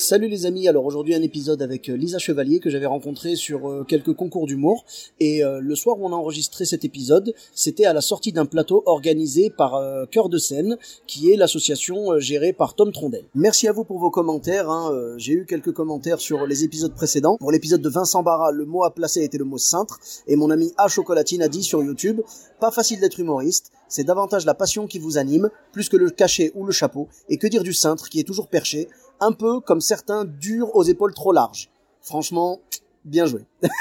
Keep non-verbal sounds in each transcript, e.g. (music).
Salut les amis, alors aujourd'hui un épisode avec euh, Lisa Chevalier que j'avais rencontré sur euh, quelques concours d'humour et euh, le soir où on a enregistré cet épisode, c'était à la sortie d'un plateau organisé par Cœur de Seine qui est l'association gérée par Tom Trondel. Merci à vous pour vos commentaires, hein, j'ai eu quelques commentaires sur les épisodes précédents. Pour l'épisode de Vincent Barra, le mot à placer était le mot cintre et mon ami A Chocolatine a dit sur YouTube, pas facile d'être humoriste, c'est davantage la passion qui vous anime, plus que le cachet ou le chapeau, et que dire du cintre qui est toujours perché, un peu comme certains durs aux épaules trop larges. Franchement, bien joué. (laughs)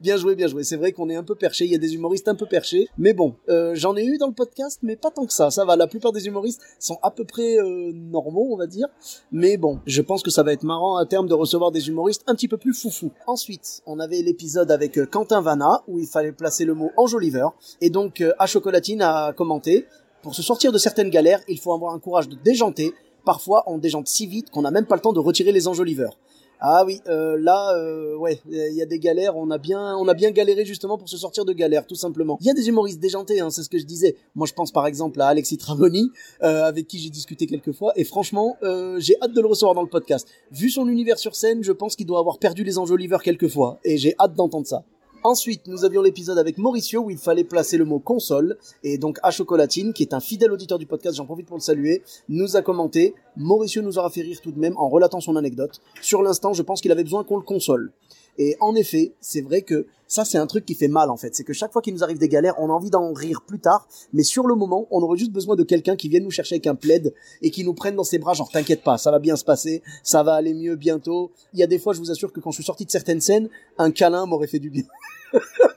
bien joué, bien joué. C'est vrai qu'on est un peu perché, il y a des humoristes un peu perchés, mais bon, euh, j'en ai eu dans le podcast, mais pas tant que ça. Ça va, la plupart des humoristes sont à peu près euh, normaux, on va dire. Mais bon, je pense que ça va être marrant à terme de recevoir des humoristes un petit peu plus foufou. Ensuite, on avait l'épisode avec euh, Quentin Vanna, où il fallait placer le mot enjoliveur. Et donc, à Chocolatine a commenté, pour se sortir de certaines galères, il faut avoir un courage de déjanter, parfois on déjante si vite qu'on n'a même pas le temps de retirer les enjoliveurs. Ah oui, euh, là, euh, ouais, il y a des galères. On a bien, on a bien galéré justement pour se sortir de galères, tout simplement. Il y a des humoristes déjantés, hein, c'est ce que je disais. Moi, je pense par exemple à Alexis Tramoni, euh, avec qui j'ai discuté quelques fois, et franchement, euh, j'ai hâte de le recevoir dans le podcast. Vu son univers sur scène, je pense qu'il doit avoir perdu les enjoliveurs quelques fois, et j'ai hâte d'entendre ça. Ensuite, nous avions l'épisode avec Mauricio où il fallait placer le mot console et donc à Chocolatine, qui est un fidèle auditeur du podcast, j'en profite pour le saluer, nous a commenté. Mauricio nous aura fait rire tout de même en relatant son anecdote. Sur l'instant, je pense qu'il avait besoin qu'on le console. Et en effet, c'est vrai que ça, c'est un truc qui fait mal en fait. C'est que chaque fois qu'il nous arrive des galères, on a envie d'en rire plus tard, mais sur le moment, on aurait juste besoin de quelqu'un qui vienne nous chercher avec un plaid et qui nous prenne dans ses bras, genre t'inquiète pas, ça va bien se passer, ça va aller mieux bientôt. Il y a des fois, je vous assure que quand je suis sorti de certaines scènes, un câlin m'aurait fait du bien. (laughs)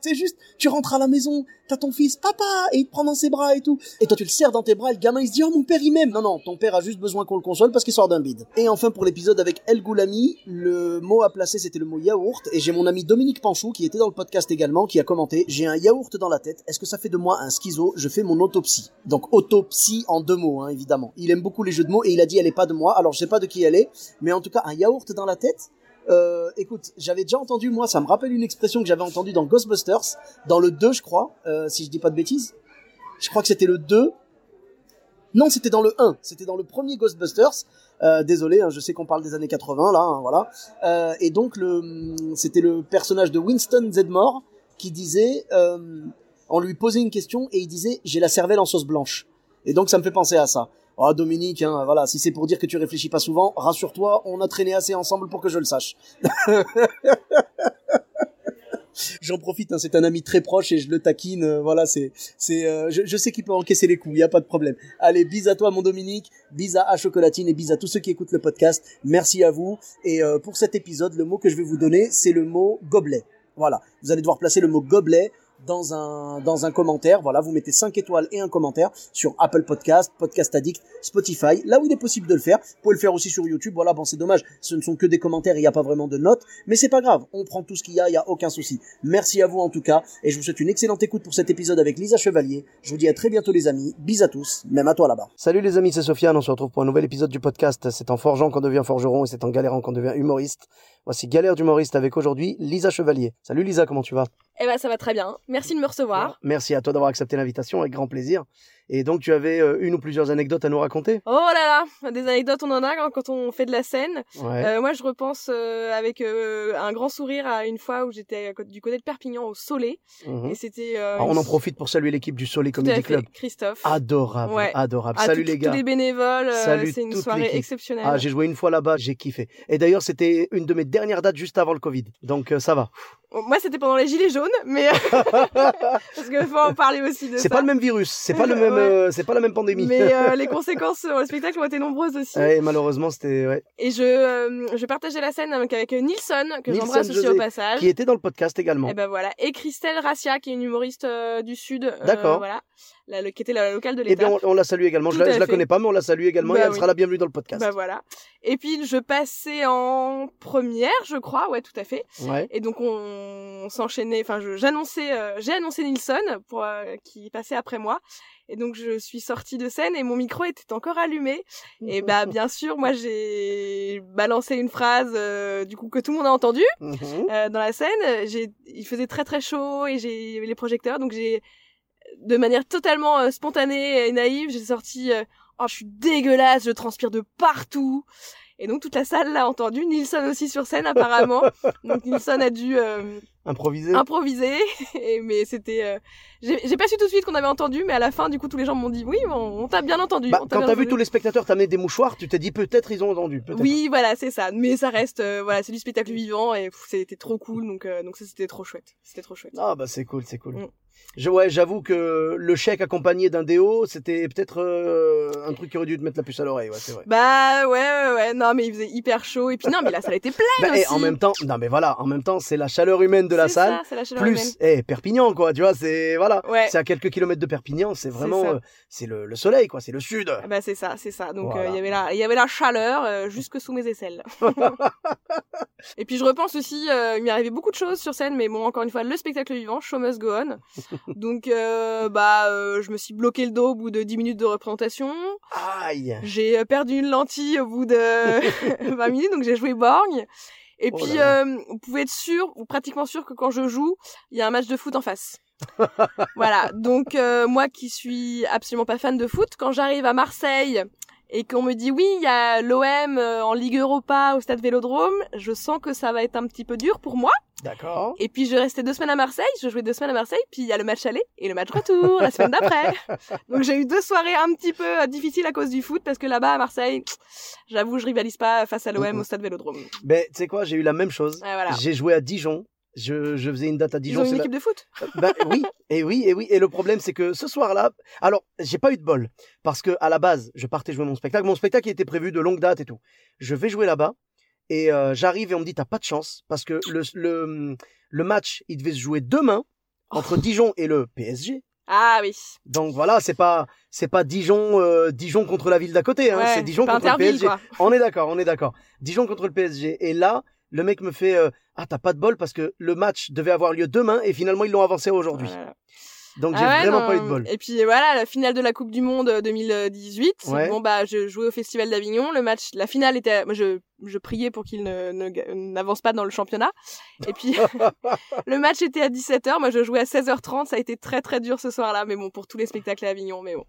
C'est juste, tu rentres à la maison, t'as ton fils, papa, et il te prend dans ses bras et tout. Et toi, tu le serres dans tes bras, et le gamin, il se dit, oh, mon père, il m'aime. Non, non, ton père a juste besoin qu'on le console parce qu'il sort d'un bide. Et enfin, pour l'épisode avec El Goulami, le mot à placer, c'était le mot yaourt. Et j'ai mon ami Dominique Panchou, qui était dans le podcast également, qui a commenté, j'ai un yaourt dans la tête. Est-ce que ça fait de moi un schizo? Je fais mon autopsie. Donc, autopsie en deux mots, hein, évidemment. Il aime beaucoup les jeux de mots et il a dit, elle est pas de moi. Alors, je sais pas de qui elle est, mais en tout cas, un yaourt dans la tête. Euh, écoute, j'avais déjà entendu, moi, ça me rappelle une expression que j'avais entendue dans Ghostbusters, dans le 2, je crois, euh, si je dis pas de bêtises. Je crois que c'était le 2. Non, c'était dans le 1. C'était dans le premier Ghostbusters. Euh, désolé, hein, je sais qu'on parle des années 80, là, hein, voilà. Et donc, le, c'était le personnage de Winston Zedmore qui disait, on lui posait une question et il disait, j'ai la cervelle en sauce blanche. Et donc, ça me fait penser à ça. Ah Dominique, hein, voilà, si c'est pour dire que tu réfléchis pas souvent, rassure-toi, on a traîné assez ensemble pour que je le sache. (laughs) J'en profite, hein, c'est un ami très proche et je le taquine. euh, voilà, c'est, c'est, euh, je, sais qu'il peut encaisser les coups, il y a pas de problème. Allez, bis à toi, mon Dominique, bis à A Chocolatine et bis à tous ceux qui écoutent le podcast. Merci à vous. Et euh, pour cet épisode, le mot que je vais vous donner, c'est le mot gobelet. Voilà, vous allez devoir placer le mot gobelet dans un dans un commentaire. Voilà, vous mettez 5 étoiles et un commentaire sur Apple Podcast, Podcast Addict, Spotify, là où il est possible de le faire. Vous pouvez le faire aussi sur YouTube. Voilà, bon, c'est dommage, ce ne sont que des commentaires, il n'y a pas vraiment de notes, mais c'est pas grave. On prend tout ce qu'il y a, il y a aucun souci. Merci à vous en tout cas, et je vous souhaite une excellente écoute pour cet épisode avec Lisa Chevalier. Je vous dis à très bientôt les amis. Bis à tous, même à toi là-bas. Salut les amis, c'est Sofiane. On se retrouve pour un nouvel épisode du podcast. C'est en forgeant qu'on devient forgeron et c'est en galérant qu'on devient humoriste. Voici Galère d'humoriste avec aujourd'hui Lisa Chevalier. Salut Lisa, comment tu vas? Eh ben ça va très bien. Merci de me recevoir. Merci à toi d'avoir accepté l'invitation avec grand plaisir. Et donc tu avais euh, une ou plusieurs anecdotes à nous raconter? Oh là là, des anecdotes on en a quand- on fait de la scène. Ouais. Euh, moi je repense euh, avec euh, un grand sourire à une fois où j'étais du côté de Perpignan au Soleil Mhm. et c'était. on en profite pour saluer l'équipe du Soleil Comedy Club. Christophe. Adorable, Ouais. adorable. Salut tout- les gars. Tous les bénévoles, Salut c'est une soirée exceptionnelle. Ah, j'ai joué une fois là-bas, j'ai kiffé. Et d'ailleurs, c'était une de mes dernières dates juste avant le Covid. Donc ça va. Moi c'était pendant les gilets jaunes, mais (laughs) parce qu'il faut en parler aussi de ça. C'est pas le même virus, c'est pas le (laughs) même, Euh, c'est pas la même pandémie. Mais euh, (laughs) les conséquences sur le spectacle ont été nombreuses aussi. Ouais, malheureusement, c'était ouais. Et je, euh, je partageais la scène avec, avec Nilsson, que j'embrasse aussi au passage. qui était dans le podcast également. Et ben voilà. Et Christelle Rassia, qui est une humoriste euh, du Sud. euh, D'accord. voilà. la, qui était la locale de Eh bien, l'étape. on, on la salue également. Je la, je la connais pas, mais on la salue également et Bah elle oui. sera la bienvenue dans le podcast. Bah voilà. Et puis je passais en première, je crois, ouais, tout à fait. Ouais. Et donc on, on s'enchaînait. Enfin, j'annonçais, euh, j'ai annoncé Nilsson pour euh, qui passait après moi. Et donc je suis sortie de scène et mon micro était encore allumé. Et bah bien sûr, moi j'ai balancé une phrase euh, du coup que tout le monde a entendu Mhm. euh, dans la scène. J'ai, il faisait très très chaud et j'ai il y avait les projecteurs, donc j'ai de manière totalement euh, spontanée et naïve, j'ai sorti euh, oh je suis dégueulasse, je transpire de partout. Et donc toute la salle l'a entendu, Nilsson aussi sur scène apparemment. (laughs) donc Nilsson a dû Improvisé. improviser, (laughs) et, mais c'était, euh, j'ai pas su tout de suite qu'on avait entendu, mais à la fin du coup tous les gens m'ont dit oui, on, on t'a bien entendu. Bah, on quand t'as vu tous les spectateurs t'amener des mouchoirs, tu t'es dit peut-être ils ont entendu. Oui, voilà, c'est ça. Mais ça reste, euh, voilà, c'est du spectacle vivant et c'était trop cool, donc euh, donc ça c'était trop chouette. C'était trop chouette. Ah bah c'est cool, c'est cool. Mm. Je, ouais, j'avoue que le chèque accompagné d'un déo, c'était peut-être euh, un truc qui aurait dû te mettre la puce à l'oreille, ouais, c'est vrai. Bah ouais, ouais, ouais, non mais il faisait hyper chaud et puis non mais la salle était pleine (laughs) Bah, aussi. et en même temps, non mais voilà, en même temps, c'est la chaleur humaine de la salle, ça, c'est la chaleur humaine. plus eh, Perpignan quoi, tu vois, c'est voilà, Ouais. c'est à quelques kilomètres de Perpignan, c'est vraiment, euh, c'est le, le soleil quoi, c'est le sud. Ah Bah c'est ça, c'est ça. Donc euh, il y avait la, il y avait la chaleur jusque sous mes aisselles. (laughs) et puis je repense aussi, il m'est arrivé beaucoup de choses sur scène, mais bon encore une fois le spectacle vivant, show must go on. Donc euh, bah euh, je me suis bloqué le dos au bout de 10 minutes de représentation. Aïe. J'ai euh, perdu une lentille au bout de (laughs) 20 minutes, donc j'ai joué borgne. Et Oh puis, là euh, vous pouvez être sûr, ou pratiquement sûr, que quand je joue, il y a un match de foot en face. (laughs) voilà. Donc, euh, moi qui suis absolument pas fan de foot, quand j'arrive à Marseille et qu'on me dit oui, il y a l'OM euh, en Ligue Europa au stade Vélodrome, je sens que ça va être un petit peu dur pour moi. D'accord. Et puis, je restais deux semaines à Marseille, je jouais deux semaines à Marseille, puis il y a le match aller et le match retour la semaine d'après. (laughs) Donc, j'ai eu deux soirées un petit peu euh, difficiles à cause du foot, parce que là-bas, à Marseille, j'avoue, je rivalise pas face à l'OM au stade Vélodrome. Ben, tu sais quoi, j'ai eu la même chose. Voilà. J'ai joué à Dijon. Je, je faisais une date à Ils Dijon. ont c'est une la- équipe de foot Ben oui, et oui, et oui. Et le problème, c'est que ce soir-là, alors j'ai pas eu de bol parce que à la base, je partais jouer mon spectacle. Mon spectacle était prévu de longue date et tout. Je vais jouer là-bas et euh, j'arrive et on me dit t'as pas de chance parce que le le le match, il devait se jouer demain entre Dijon et le PSG. Ah oui. Donc voilà, c'est pas c'est pas Dijon euh, Dijon contre la ville d'à côté, hein, Ouais, c'est Dijon contre le PSG. quoi. On est d'accord, on est d'accord. Dijon contre le PSG. Et là, le mec me fait euh, ah t'as pas de bol parce que le match devait avoir lieu demain et finalement ils l'ont avancé aujourd'hui. Voilà. Donc j'ai Ah ouais, vraiment non. pas eu de bol. Et puis voilà, la finale de la Coupe du Monde euh, 2018. Ouais. Bon bah je jouais au Festival d'Avignon. Le match, la finale était, moi je je priais pour qu'il ne ne n'avance pas dans le championnat. Et puis (laughs) le match était à 17h. Moi je jouais à 16h30. Ça a été très très dur ce soir-là. Mais bon pour tous les spectacles à Avignon. Mais bon,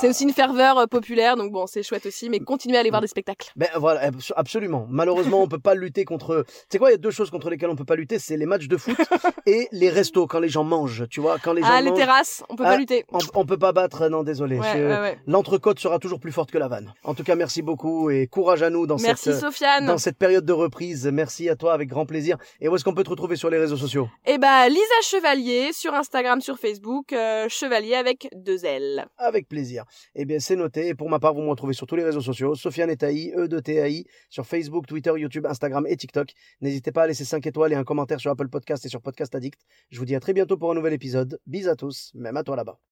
c'est Ah. aussi une ferveur euh, populaire. Donc bon c'est chouette aussi. Mais continuez à aller voir des spectacles. Ben voilà, abso- absolument. Malheureusement, on peut pas lutter contre. Tu sais quoi, il y a deux choses contre lesquelles on peut pas lutter, c'est les matchs de foot (laughs) et les restos quand les gens mangent. Tu vois, quand les gens Ah les terrasses, on peut Ah, pas lutter. on, on peut pas battre. Non, désolé. Ouais, Je- ouais, ouais. L'entrecôte sera toujours plus forte que la vanne. En tout cas, merci beaucoup et courage à nous dans Merci cette. euh, Sofiane. Dans cette période de reprise, merci à toi avec grand plaisir. Et où est-ce qu'on peut te retrouver sur les réseaux sociaux? Et bah Lisa Chevalier sur Instagram, sur Facebook, euh, Chevalier avec deux L. Avec plaisir. Eh bien, c'est noté. Et pour ma part, vous me retrouvez sur tous les réseaux sociaux. Sofiane et Taï, E de TAI, sur Facebook, Twitter, YouTube, Instagram et TikTok. N'hésitez pas à laisser 5 étoiles et un commentaire sur Apple Podcast et sur Podcast Addict. Je vous dis à très bientôt pour un nouvel épisode. Bis à tous, même à toi là-bas.